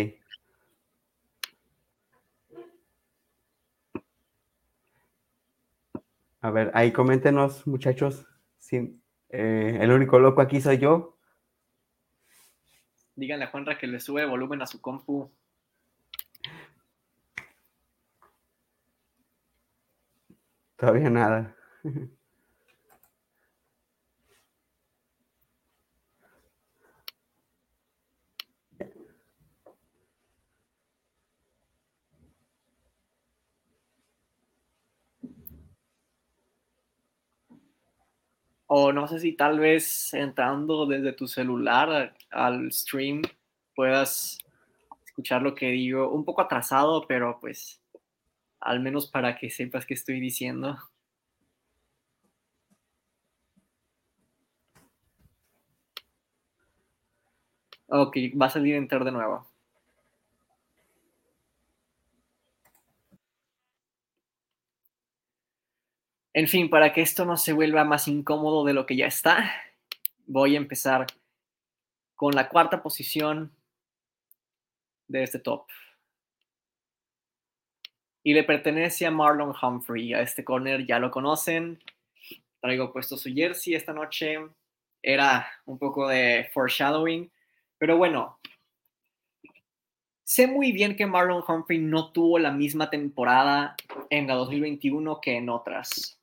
A ver, ahí coméntenos, muchachos. Si, eh, el único loco aquí soy yo. Díganle a Juanra que le sube volumen a su compu. Todavía nada. *laughs* o no sé si tal vez entrando desde tu celular al stream puedas escuchar lo que digo, un poco atrasado, pero pues al menos para que sepas qué estoy diciendo. Ok, va a salir entrar de nuevo. En fin, para que esto no se vuelva más incómodo de lo que ya está, voy a empezar con la cuarta posición de este top. Y le pertenece a Marlon Humphrey. A este corner ya lo conocen. Traigo puesto su jersey esta noche. Era un poco de foreshadowing. Pero bueno, sé muy bien que Marlon Humphrey no tuvo la misma temporada en la 2021 que en otras.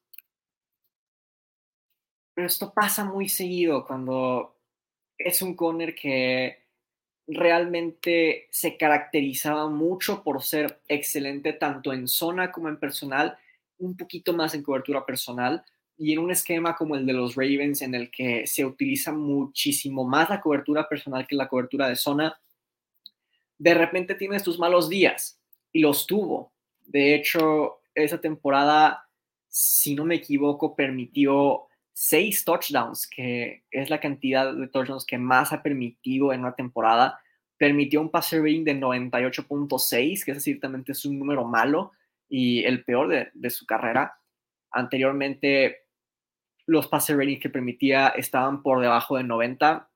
Pero esto pasa muy seguido cuando es un corner que realmente se caracterizaba mucho por ser excelente tanto en zona como en personal, un poquito más en cobertura personal y en un esquema como el de los Ravens en el que se utiliza muchísimo más la cobertura personal que la cobertura de zona, de repente tienes tus malos días y los tuvo. De hecho, esa temporada, si no me equivoco, permitió seis touchdowns, que es la cantidad de touchdowns que más ha permitido en una temporada. Permitió un passer rating de 98.6, que es ciertamente es un número malo y el peor de, su carrera. Anteriormente, los passer ratings que permitía estaban por debajo de 90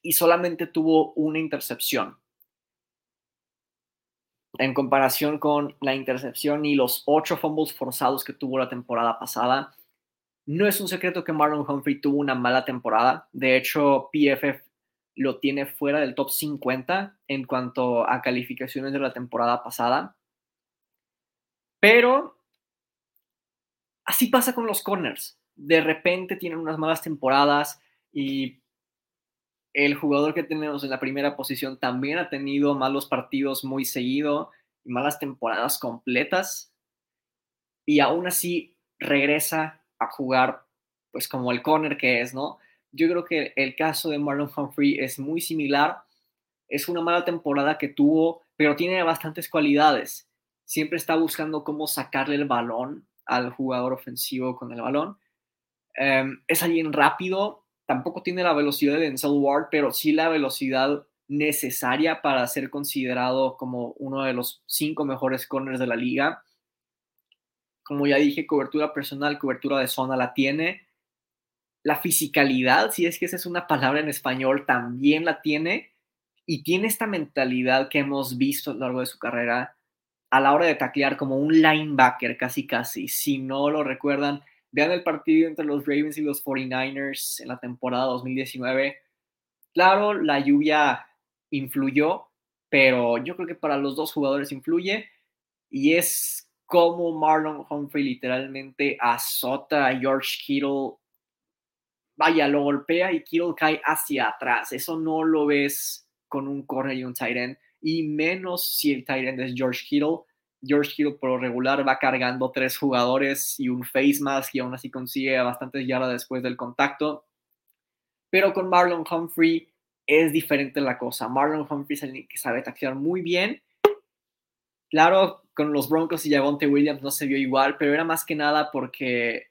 y solamente tuvo una intercepción. En comparación con la intercepción y los ocho fumbles forzados que tuvo la temporada pasada, no es un secreto que Marlon Humphrey tuvo una mala temporada. De hecho, PFF lo tiene fuera del top 50 en cuanto a calificaciones de la temporada pasada. Pero así pasa con los corners. De repente tienen unas malas temporadas y el jugador que tenemos en la primera posición también ha tenido malos partidos muy seguido y malas temporadas completas. Y aún así regresa a jugar pues como el corner que es, ¿no? Yo creo que el caso de Marlon Humphrey es muy similar. Es una mala temporada que tuvo, pero tiene bastantes cualidades. Siempre está buscando cómo sacarle el balón al jugador ofensivo con el balón. Em, es alguien rápido, tampoco tiene la velocidad de Denzel Ward, pero sí la velocidad necesaria para ser considerado como uno de los cinco mejores corners de la liga como ya dije, cobertura personal, cobertura de zona la tiene. La fisicalidad, si es que esa es una palabra en español, también la tiene. Y tiene esta mentalidad que hemos visto a lo largo de su carrera a la hora de taclear como un linebacker casi casi. Si no lo recuerdan, vean el partido entre los Ravens y los 49ers en la temporada 2019. Claro, la lluvia influyó, pero yo creo que para los dos jugadores influye y es cómo Marlon Humphrey literalmente azota a George Kittle. Vaya, lo golpea y Kittle cae hacia atrás. Eso no lo ves con un corner y un tight end. Y menos si el tight end es George Kittle. George Kittle por lo regular va cargando tres jugadores y un face mask y aún así consigue bastantes yardas después del contacto. Pero con Marlon Humphrey es diferente la cosa. Marlon Humphrey es el que sabe taxear muy bien. Claro, con los Broncos y Javonte Williams no se vio igual, pero era más que nada porque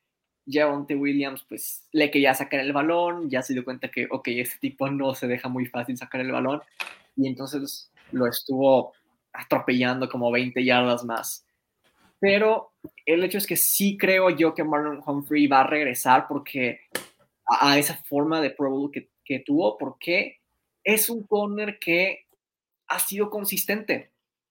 Javonte Williams pues le quería sacar el balón, ya se dio cuenta que, ok, este tipo no se deja muy fácil sacar el balón y entonces lo estuvo atropellando como 20 yardas más. Pero el hecho es que sí creo yo que Marlon Humphrey va a regresar porque a, esa forma de Pro Bowl que, que tuvo, porque es un corner que ha sido consistente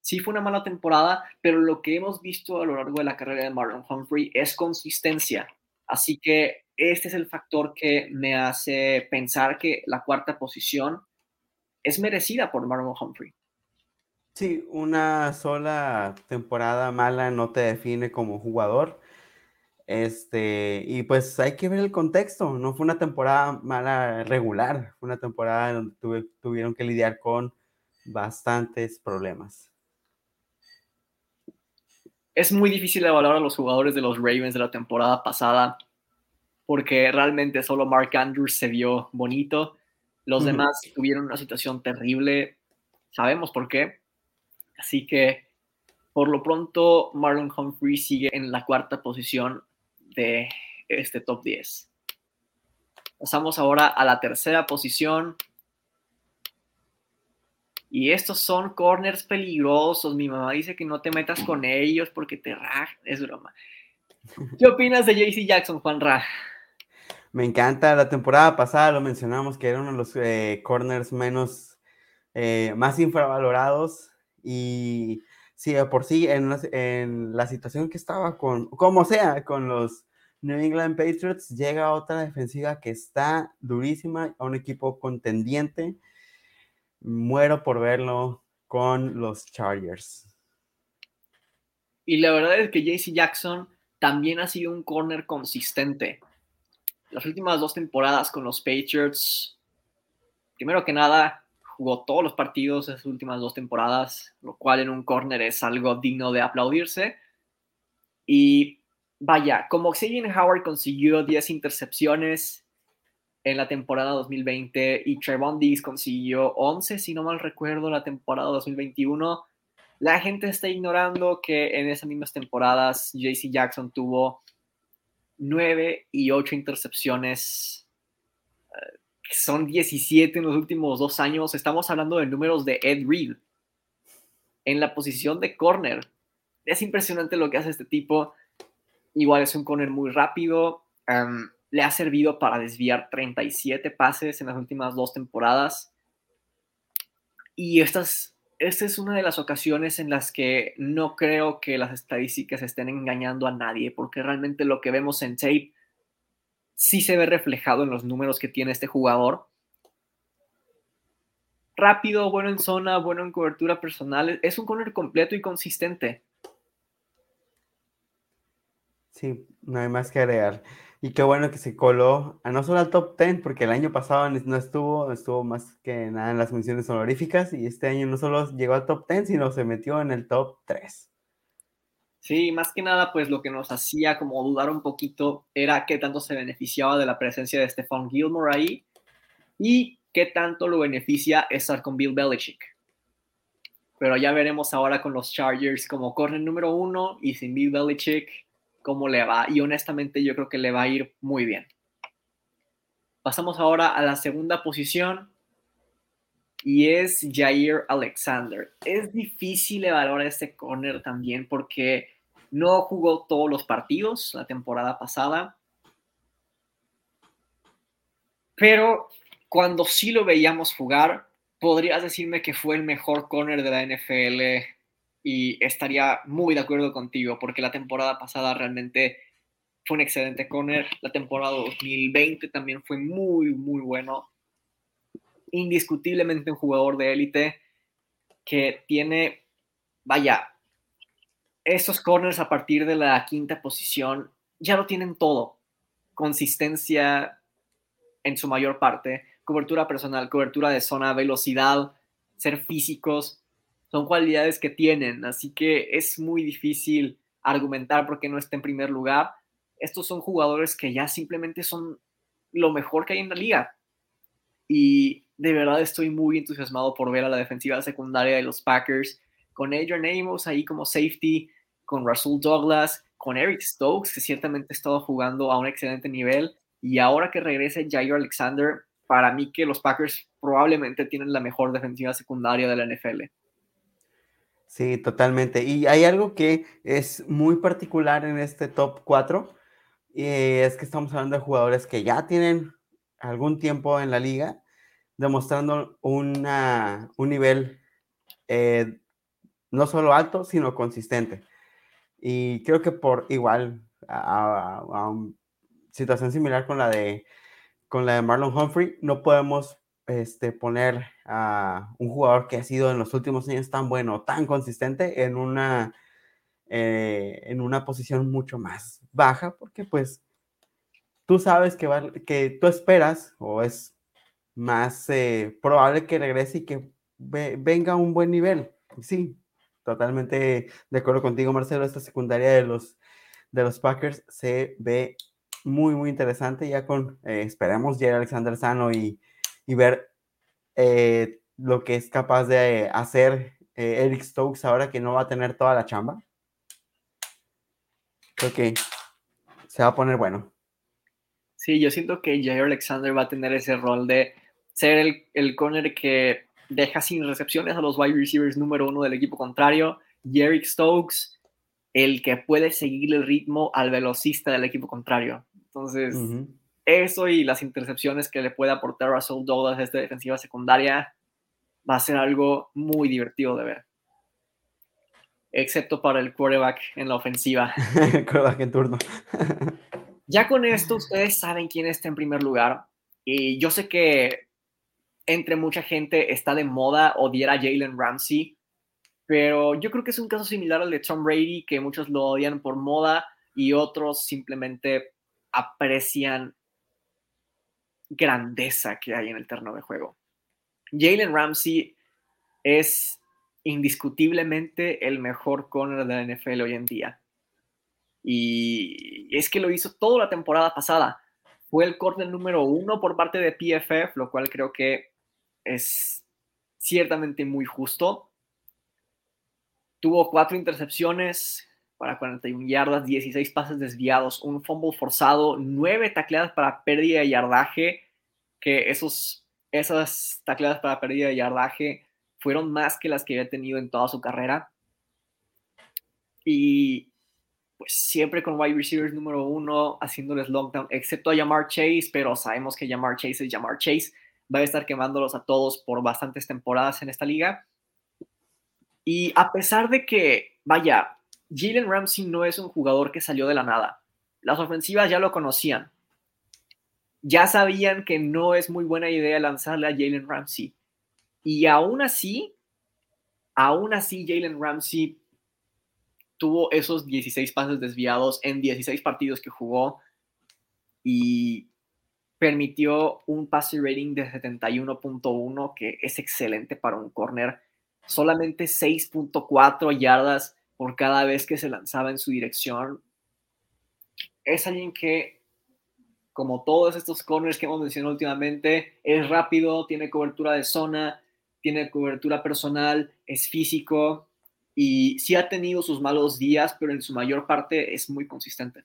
sí fue una mala temporada, pero lo que hemos visto a lo largo de la carrera de Marlon Humphrey es consistencia. Así que este es el factor que me hace pensar que la cuarta posición es merecida por Marlon Humphrey. Sí, una sola temporada mala no te define como jugador. Este, y pues hay que ver el contexto. No fue una temporada mala regular, fue una temporada donde tuvieron que lidiar con bastantes problemas es muy difícil evaluar a los jugadores de los Ravens de la temporada pasada porque realmente solo Mark Andrews se vio bonito. Los demás tuvieron una situación terrible. Sabemos por qué. Así que, por lo pronto, Marlon Humphrey sigue en la cuarta posición de este top 10. Pasamos ahora a la tercera posición. Y estos son corners peligrosos. Mi mamá dice que no te metas con ellos porque te rajan. Es broma. ¿Qué opinas de JC Jackson, Juan Ra? Me encanta. La temporada pasada lo mencionamos que era uno de los eh, corners menos, eh, más infravalorados. Y sí, por sí, en en la situación que estaba con, como sea, con los New England Patriots, llega otra defensiva que está durísima, a un equipo contendiente muero por verlo con los Chargers. Y la verdad es que JC Jackson también ha sido un corner consistente. Las últimas dos temporadas con los Patriots, primero que nada, jugó todos los partidos esas últimas dos temporadas, lo cual en un corner es algo digno de aplaudirse. Y vaya, como Xavier Howard consiguió 10 intercepciones en la temporada 2020 y Trevon Diggs consiguió 11, si no mal recuerdo, la temporada 2021. La gente está ignorando que en esas mismas temporadas JC Jackson tuvo 9 y 8 intercepciones, eh, que son 17 en los últimos dos años. Estamos hablando de números de Ed Reed en la posición de corner. Es impresionante lo que hace este tipo. Igual es un corner muy rápido le ha servido para desviar 37 pases en las últimas dos temporadas. Y estas, esta es una de las ocasiones en las que no creo que las estadísticas estén engañando a nadie, porque realmente lo que vemos en tape sí se ve reflejado en los números que tiene este jugador. Rápido, bueno en zona, bueno en cobertura personal. Es un corner completo y consistente. Sí, no hay más que agregar. Y qué bueno que se coló a no solo al top 10, porque el año pasado no estuvo, estuvo más que nada en las menciones honoríficas, y este año no solo llegó al top 10, sino se metió en el top 3. Sí, más que nada, pues lo que nos hacía como dudar un poquito era qué tanto se beneficiaba de la presencia de Stephon Gilmore ahí y qué tanto lo beneficia estar con Bill Belichick. Pero ya veremos ahora con los Chargers como corren número uno y sin Bill Belichick cómo le va y honestamente yo creo que le va a ir muy bien. Pasamos ahora a la segunda posición y es Jair Alexander. Es difícil evaluar este corner también porque no jugó todos los partidos la temporada pasada. Pero cuando sí lo veíamos jugar, podrías decirme que fue el mejor corner de la NFL y estaría muy de acuerdo contigo porque la temporada pasada realmente fue un excelente corner. La temporada 2020 también fue muy, muy bueno. Indiscutiblemente un jugador de élite que tiene, vaya, esos corners a partir de la quinta posición ya lo tienen todo. Consistencia en su mayor parte, cobertura personal, cobertura de zona, velocidad, ser físicos son cualidades que tienen, así que es muy difícil argumentar por qué no está en primer lugar. Estos son jugadores que ya simplemente son lo mejor que hay en la liga. Y de verdad estoy muy entusiasmado por ver a la defensiva secundaria de los Packers, con Adrian Amos ahí como safety, con Russell Douglas, con Eric Stokes, que ciertamente ha estado jugando a un excelente nivel, y ahora que regrese Jair Alexander, para mí que los Packers probablemente tienen la mejor defensiva secundaria de la NFL. Sí, totalmente. Y hay algo que es muy particular en este top 4, y es que estamos hablando de jugadores que ya tienen algún tiempo en la liga, demostrando una, un nivel eh, no solo alto, sino consistente. Y creo que por igual, a, a, situación similar con la de con la de Marlon Humphrey, no podemos este, poner a un jugador que ha sido en los últimos años tan bueno, tan consistente en una, eh, en una posición mucho más baja, porque pues tú sabes que, va, que tú esperas o es más eh, probable que regrese y que venga a un buen nivel. Sí, totalmente de acuerdo contigo, Marcelo. Esta secundaria de los, de los Packers se ve muy, muy interesante ya con, eh, esperemos, Jerry Alexander Sano y, y ver eh, lo que es capaz de hacer eh, Eric Stokes ahora que no va a tener toda la chamba. Creo que se va a poner bueno. Sí, yo siento que Jair Alexander va a tener ese rol de ser el, el corner que deja sin recepciones a los wide receivers número uno del equipo contrario. Y Eric Stokes, el que puede seguir el ritmo al velocista del equipo contrario. Entonces, eso y las intercepciones que le puede aportar Russell Douglas a esta defensiva secundaria va a ser algo muy divertido de ver. Excepto para el quarterback en la ofensiva. *laughs* el quarterback en turno. *laughs* ya con esto, ustedes saben quién está en primer lugar. Y yo sé que entre mucha gente está de moda odiar a Jalen Ramsey, pero yo creo que es un caso similar al de Tom Brady, que muchos lo odian por moda y otros simplemente aprecian grandeza que hay en el terreno de juego. Jalen Ramsey es indiscutiblemente el mejor corner de la NFL hoy en día. Y es que lo hizo toda la temporada pasada. Fue el corner número uno por parte de PFF, lo cual creo que es ciertamente muy justo. Tuvo cuatro intercepciones para 41 yardas, 16 pases desviados, un fumble forzado, nueve tacleadas para pérdida de yardaje, que esos, esas tacleadas para pérdida de yardaje fueron más que las que había tenido en toda su carrera. Y pues siempre con wide receivers número uno, haciéndoles lockdown, excepto a Jamar Chase, pero sabemos que Jamar Chase es Jamar Chase va a estar quemándolos a todos por bastantes temporadas en esta liga. Y a pesar de que, vaya, Jalen Ramsey no es un jugador que salió de la nada. Las ofensivas ya lo conocían. Ya sabían que no es muy buena idea lanzarle a Jalen Ramsey. Y aún así, aún así Jalen Ramsey tuvo esos 16 pases desviados en 16 partidos que jugó. Y permitió un pase rating de 71.1, que es excelente para un corner. Solamente 6.4 yardas por cada vez que se lanzaba en su dirección. Es alguien que, como todos estos corners que hemos mencionado últimamente, es rápido, tiene cobertura de zona, tiene cobertura personal, es físico y sí ha tenido sus malos días, pero en su mayor parte es muy consistente.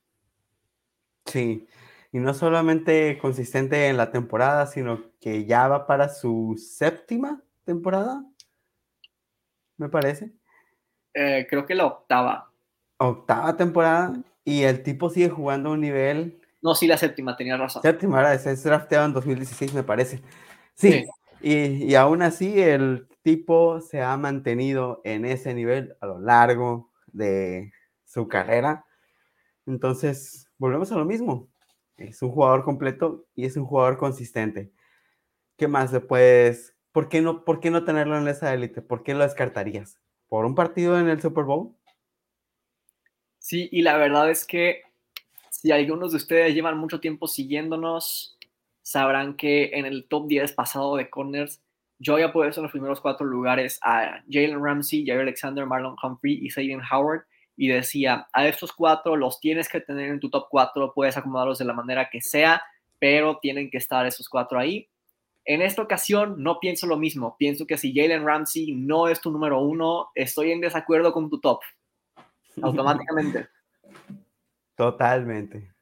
Sí, y no solamente consistente en la temporada, sino que ya va para su séptima temporada, me parece. Eh, creo que la octava. Octava temporada y el tipo sigue jugando a un nivel. No, sí, la séptima, tenía razón. Séptima, era, se drafteado en 2016, me parece. Sí, Y, y aún así el tipo se ha mantenido en ese nivel a lo largo de su carrera. Entonces, volvemos a lo mismo es un jugador completo y es un jugador consistente. ¿Qué más le puedes, por qué no, por qué no tenerlo en esa élite? ¿Por qué lo descartarías? ¿Por un partido en el Super Bowl? Sí, y la verdad es que si algunos de ustedes llevan mucho tiempo siguiéndonos, sabrán que en el top 10 pasado de corners, yo había puesto en los primeros cuatro lugares a Jalen Ramsey, Jair Alexander, Marlon Humphrey y Sabian Howard y decía, a estos cuatro los tienes que tener en tu top cuatro, puedes acomodarlos de la manera que sea, pero tienen que estar esos cuatro ahí. En esta ocasión no pienso lo mismo, pienso que si Jalen Ramsey no es tu número uno, estoy en desacuerdo con tu top, automáticamente. *laughs* Totalmente.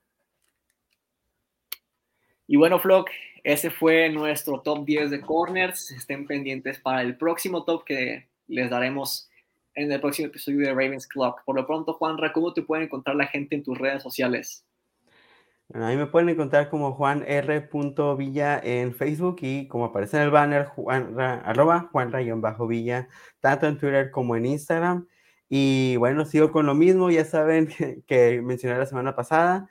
Y bueno, Flock, ese fue nuestro top 10 de corners. Estén pendientes para el próximo top que les daremos en el próximo episodio de Ravens Clock. Por lo pronto, Juanra, ¿cómo te pueden encontrar la gente en tus redes sociales? Bueno, ahí me pueden encontrar como Juan R. Villa en Facebook y como aparece en el banner, Juanra, arroba Juanra-Villa, tanto en Twitter como en Instagram. Y bueno, sigo con lo mismo, ya saben *laughs* que, mencioné la semana pasada.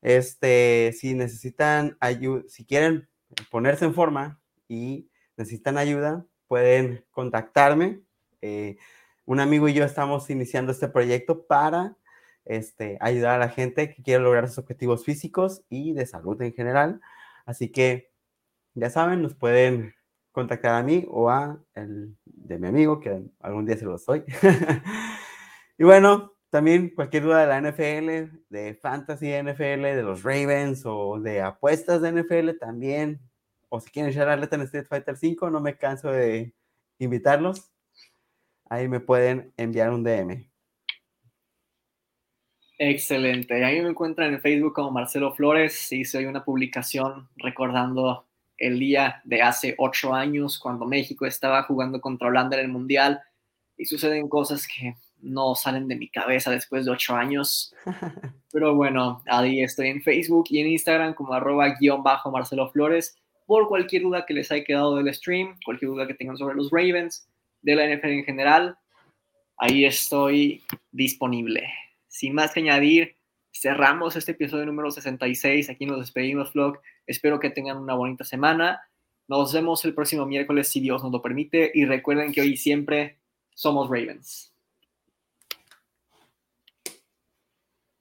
Este, si necesitan ayuda, si quieren ponerse en forma y necesitan ayuda, pueden contactarme. Eh, un amigo y yo estamos iniciando este proyecto para este, ayudar a la gente que quiere lograr sus objetivos físicos y de salud en general. Así que, ya saben, nos pueden contactar a mí o a el de mi amigo, que algún día se lo soy. *laughs* y bueno, también cualquier duda de la NFL, de fantasy NFL, de los Ravens o de apuestas de NFL también. O si quieren echar a en Street Fighter 5, no me canso de invitarlos. Ahí me pueden enviar un DM. Excelente. Ahí me encuentran en Facebook como Marcelo Flores. y soy una publicación recordando el día de hace ocho años cuando México estaba jugando contra Holanda en el Mundial y suceden cosas que no salen de mi cabeza después de ocho años. *laughs* Pero bueno, ahí estoy en Facebook y en Instagram como arroba guion bajo Marcelo Flores por cualquier duda que les haya quedado del stream, cualquier duda que tengan sobre los Ravens, de la NFL en general, ahí estoy disponible. Sin más que añadir, cerramos este episodio número 66. Aquí nos despedimos, vlog. Espero que tengan una bonita semana. Nos vemos el próximo miércoles si Dios nos lo permite. Y recuerden que hoy siempre somos Ravens.